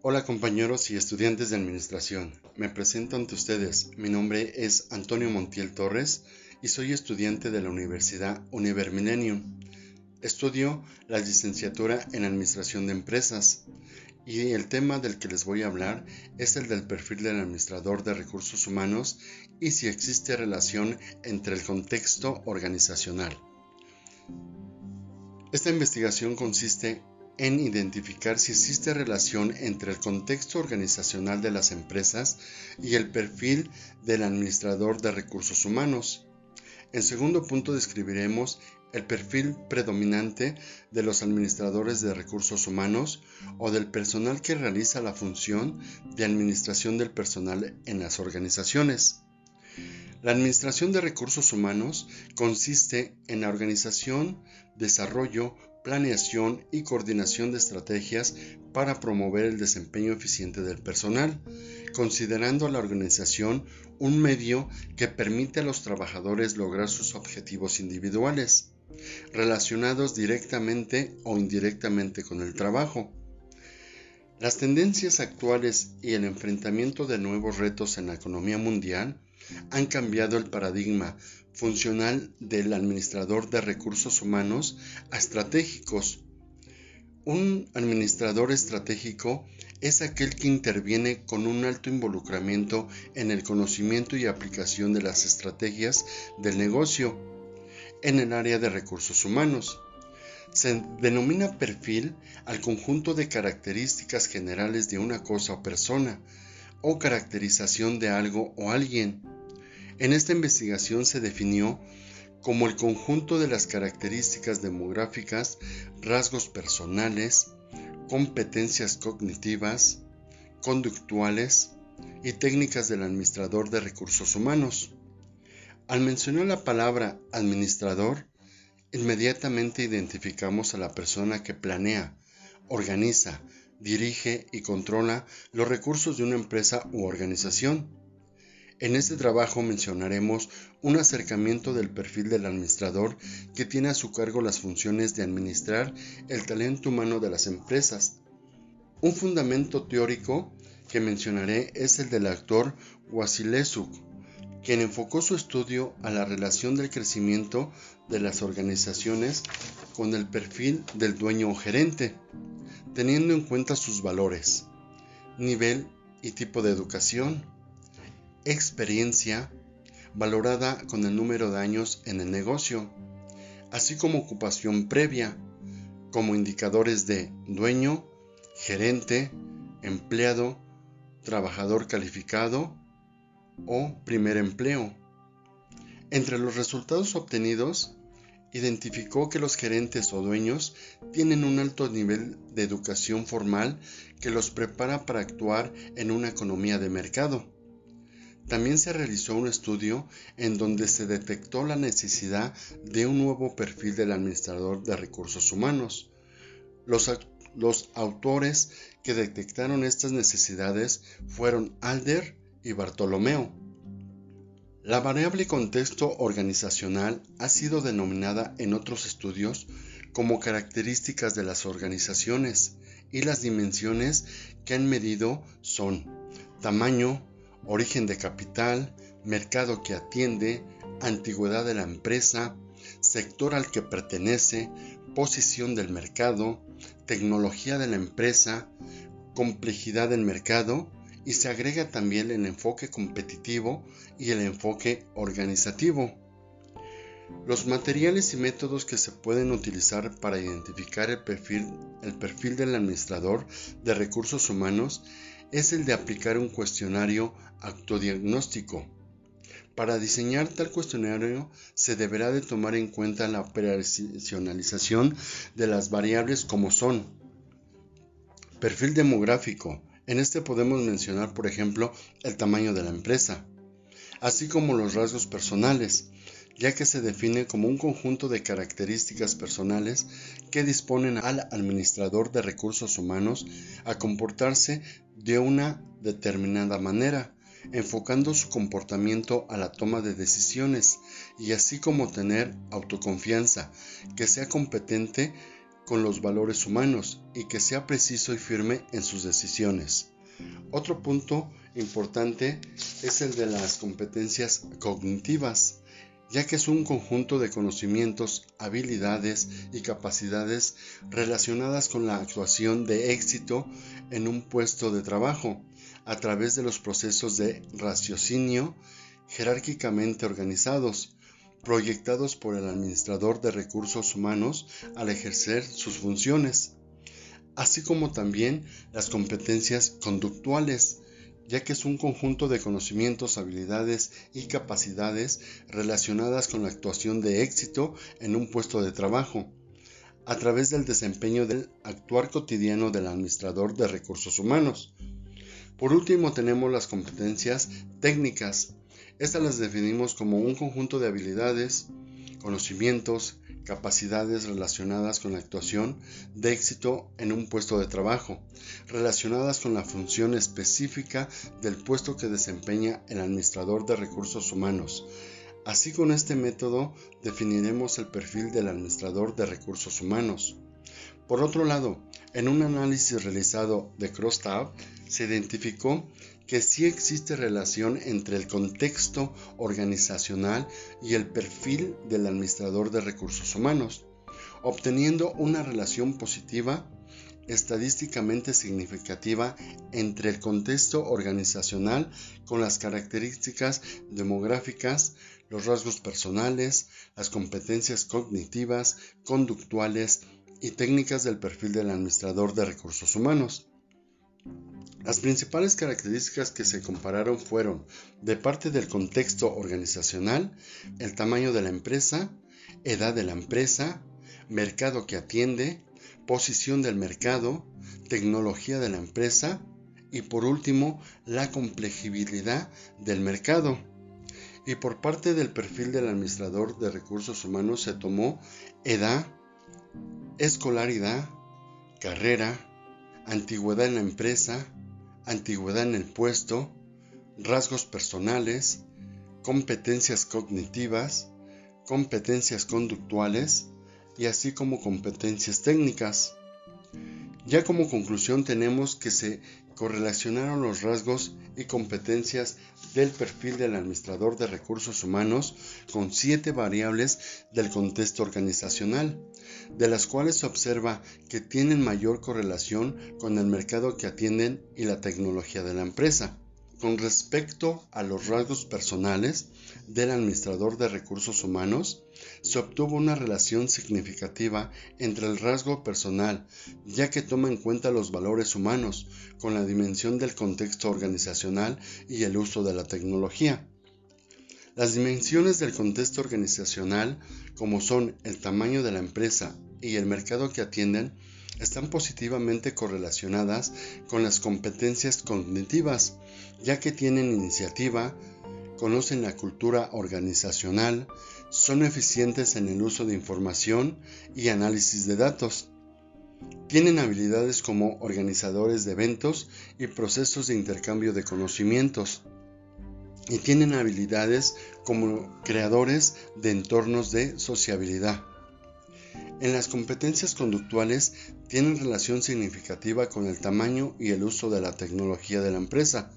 Hola compañeros y estudiantes de administración, me presento ante ustedes. Mi nombre es Antonio Montiel Torres y soy estudiante de la Universidad Univer. Estudio la licenciatura en Administración de Empresas y el tema del que les voy a hablar es el del perfil del administrador de recursos humanos y si existe relación entre el contexto organizacional. Esta investigación consiste en identificar si existe relación entre el contexto organizacional de las empresas y el perfil del administrador de recursos humanos. En segundo punto describiremos el perfil predominante de los administradores de recursos humanos o del personal que realiza la función de administración del personal en las organizaciones. La administración de recursos humanos consiste en la organización, desarrollo, planeación y coordinación de estrategias para promover el desempeño eficiente del personal, considerando a la organización un medio que permite a los trabajadores lograr sus objetivos individuales, relacionados directamente o indirectamente con el trabajo. Las tendencias actuales y el enfrentamiento de nuevos retos en la economía mundial han cambiado el paradigma funcional del administrador de recursos humanos a estratégicos. Un administrador estratégico es aquel que interviene con un alto involucramiento en el conocimiento y aplicación de las estrategias del negocio en el área de recursos humanos. Se denomina perfil al conjunto de características generales de una cosa o persona, o caracterización de algo o alguien. En esta investigación se definió como el conjunto de las características demográficas, rasgos personales, competencias cognitivas, conductuales y técnicas del administrador de recursos humanos. Al mencionar la palabra administrador, inmediatamente identificamos a la persona que planea, organiza, dirige y controla los recursos de una empresa u organización. En este trabajo mencionaremos un acercamiento del perfil del administrador que tiene a su cargo las funciones de administrar el talento humano de las empresas. Un fundamento teórico que mencionaré es el del actor Wasilesuk, quien enfocó su estudio a la relación del crecimiento de las organizaciones con el perfil del dueño o gerente, teniendo en cuenta sus valores, nivel y tipo de educación, experiencia valorada con el número de años en el negocio, así como ocupación previa, como indicadores de dueño, gerente, empleado, trabajador calificado o primer empleo. Entre los resultados obtenidos, identificó que los gerentes o dueños tienen un alto nivel de educación formal que los prepara para actuar en una economía de mercado también se realizó un estudio en donde se detectó la necesidad de un nuevo perfil del administrador de recursos humanos. Los, autores que detectaron estas necesidades fueron Alder y Bartolomeo. La variable contexto organizacional ha sido denominada en otros estudios como características de las organizaciones y las dimensiones que han medido son tamaño, origen de capital, mercado que atiende, antigüedad de la empresa, sector al que pertenece, posición del mercado, tecnología de la empresa, complejidad del mercado y se agrega también el enfoque competitivo y el enfoque organizativo. Los materiales y métodos que se pueden utilizar para identificar el perfil, el perfil del administrador de recursos humanos es el de aplicar un cuestionario autodiagnóstico. Para diseñar tal cuestionario se deberá de tomar en cuenta la operacionalización de las variables como son perfil demográfico. En este podemos mencionar, por ejemplo, el tamaño de la empresa, así como los rasgos personales, ya que se define como un conjunto de características personales que disponen al administrador de recursos humanos a comportarse de una determinada manera, enfocando su comportamiento a la toma de decisiones y así como tener autoconfianza, que sea competente con los valores humanos y que sea preciso y firme en sus decisiones. Otro punto importante es el de las competencias cognitivas, ya que es un conjunto de conocimientos, habilidades y capacidades relacionadas con la actuación de éxito en un puesto de trabajo, a través de los procesos de raciocinio jerárquicamente organizados, proyectados por el administrador de recursos humanos al ejercer sus funciones, así como también las competencias conductuales, ya que es un conjunto de conocimientos, habilidades y capacidades relacionadas con la actuación de éxito en un puesto de trabajo, a través del desempeño del actuar cotidiano del administrador de recursos humanos. Por último tenemos las competencias técnicas. Estas las definimos como un conjunto de habilidades, conocimientos, capacidades relacionadas con la actuación de éxito en un puesto de trabajo, relacionadas con la función específica del puesto que desempeña el administrador de recursos humanos. Así con este método definiremos el perfil del administrador de recursos humanos. Por otro lado, en un análisis realizado de Crosstab, se identificó que sí existe relación entre el contexto organizacional y el perfil del administrador de recursos humanos, obteniendo una relación positiva estadísticamente significativa entre el contexto organizacional con las características demográficas, los rasgos personales, las competencias cognitivas, conductuales y técnicas del perfil del administrador de recursos humanos. Las principales características que se compararon fueron, de parte del contexto organizacional, el tamaño de la empresa, edad de la empresa, mercado que atiende, posición del mercado, tecnología de la empresa y por último la complejibilidad del mercado. Y por parte del perfil del administrador de recursos humanos se tomó edad, escolaridad, carrera, antigüedad en la empresa, antigüedad en el puesto, rasgos personales, competencias cognitivas, competencias conductuales y así como competencias técnicas. Ya como conclusión tenemos que se correlacionaron los rasgos y competencias del perfil del administrador de recursos humanos con siete variables del contexto organizacional, de las cuales se observa que tienen mayor correlación con el mercado que atienden y la tecnología de la empresa. Con respecto a los rasgos personales del administrador de recursos humanos, se obtuvo una relación significativa entre el rasgo personal, ya que toma en cuenta los valores humanos, con la dimensión del contexto organizacional y el uso de la tecnología. Las dimensiones del contexto organizacional, como son el tamaño de la empresa y el mercado que atienden, están positivamente correlacionadas con las competencias cognitivas, ya que tienen iniciativa, conocen la cultura organizacional, son eficientes en el uso de información y análisis de datos. Tienen habilidades como organizadores de eventos y procesos de intercambio de conocimientos. Y tienen habilidades como creadores de entornos de sociabilidad. En las competencias conductuales tienen relación significativa con el tamaño y el uso de la tecnología de la empresa,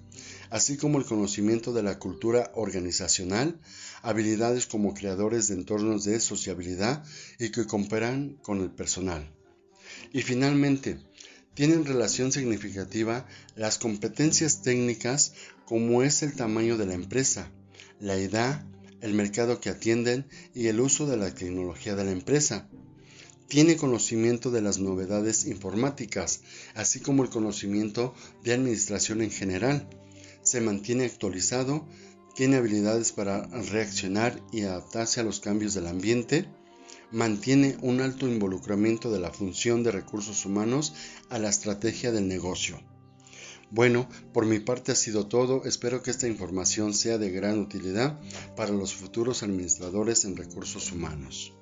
así como el conocimiento de la cultura organizacional, habilidades como creadores de entornos de sociabilidad y que cooperan con el personal. Y finalmente, tienen relación significativa las competencias técnicas como es el tamaño de la empresa, la edad, el mercado que atienden y el uso de la tecnología de la empresa tiene conocimiento de las novedades informáticas, así como el conocimiento de administración en general. Se mantiene actualizado, tiene habilidades para reaccionar y adaptarse a los cambios del ambiente, mantiene un alto involucramiento de la función de recursos humanos a la estrategia del negocio. Bueno, por mi parte ha sido todo. Espero que esta información sea de gran utilidad para los futuros administradores en recursos humanos.